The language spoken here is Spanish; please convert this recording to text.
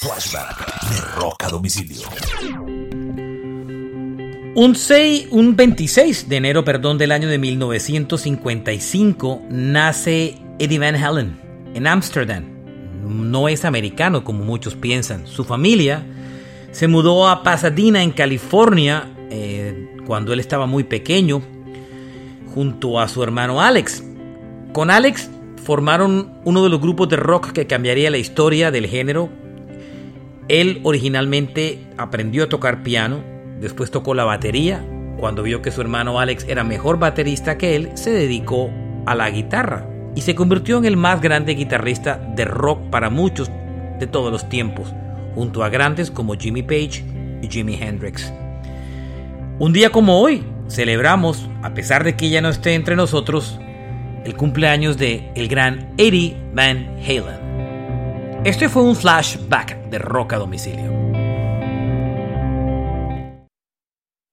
Flashback de Rock a Domicilio. Un, 6, un 26 de enero perdón, del año de 1955 nace Eddie Van Halen en Ámsterdam. No es americano como muchos piensan. Su familia se mudó a Pasadena en California eh, cuando él estaba muy pequeño junto a su hermano Alex. Con Alex formaron uno de los grupos de rock que cambiaría la historia del género. Él originalmente aprendió a tocar piano Después tocó la batería. Cuando vio que su hermano Alex era mejor baterista que él, se dedicó a la guitarra y se convirtió en el más grande guitarrista de rock para muchos de todos los tiempos, junto a grandes como Jimmy Page y Jimi Hendrix. Un día como hoy, celebramos, a pesar de que ella no esté entre nosotros, el cumpleaños de el gran Eddie Van Halen. Este fue un flashback de rock a domicilio.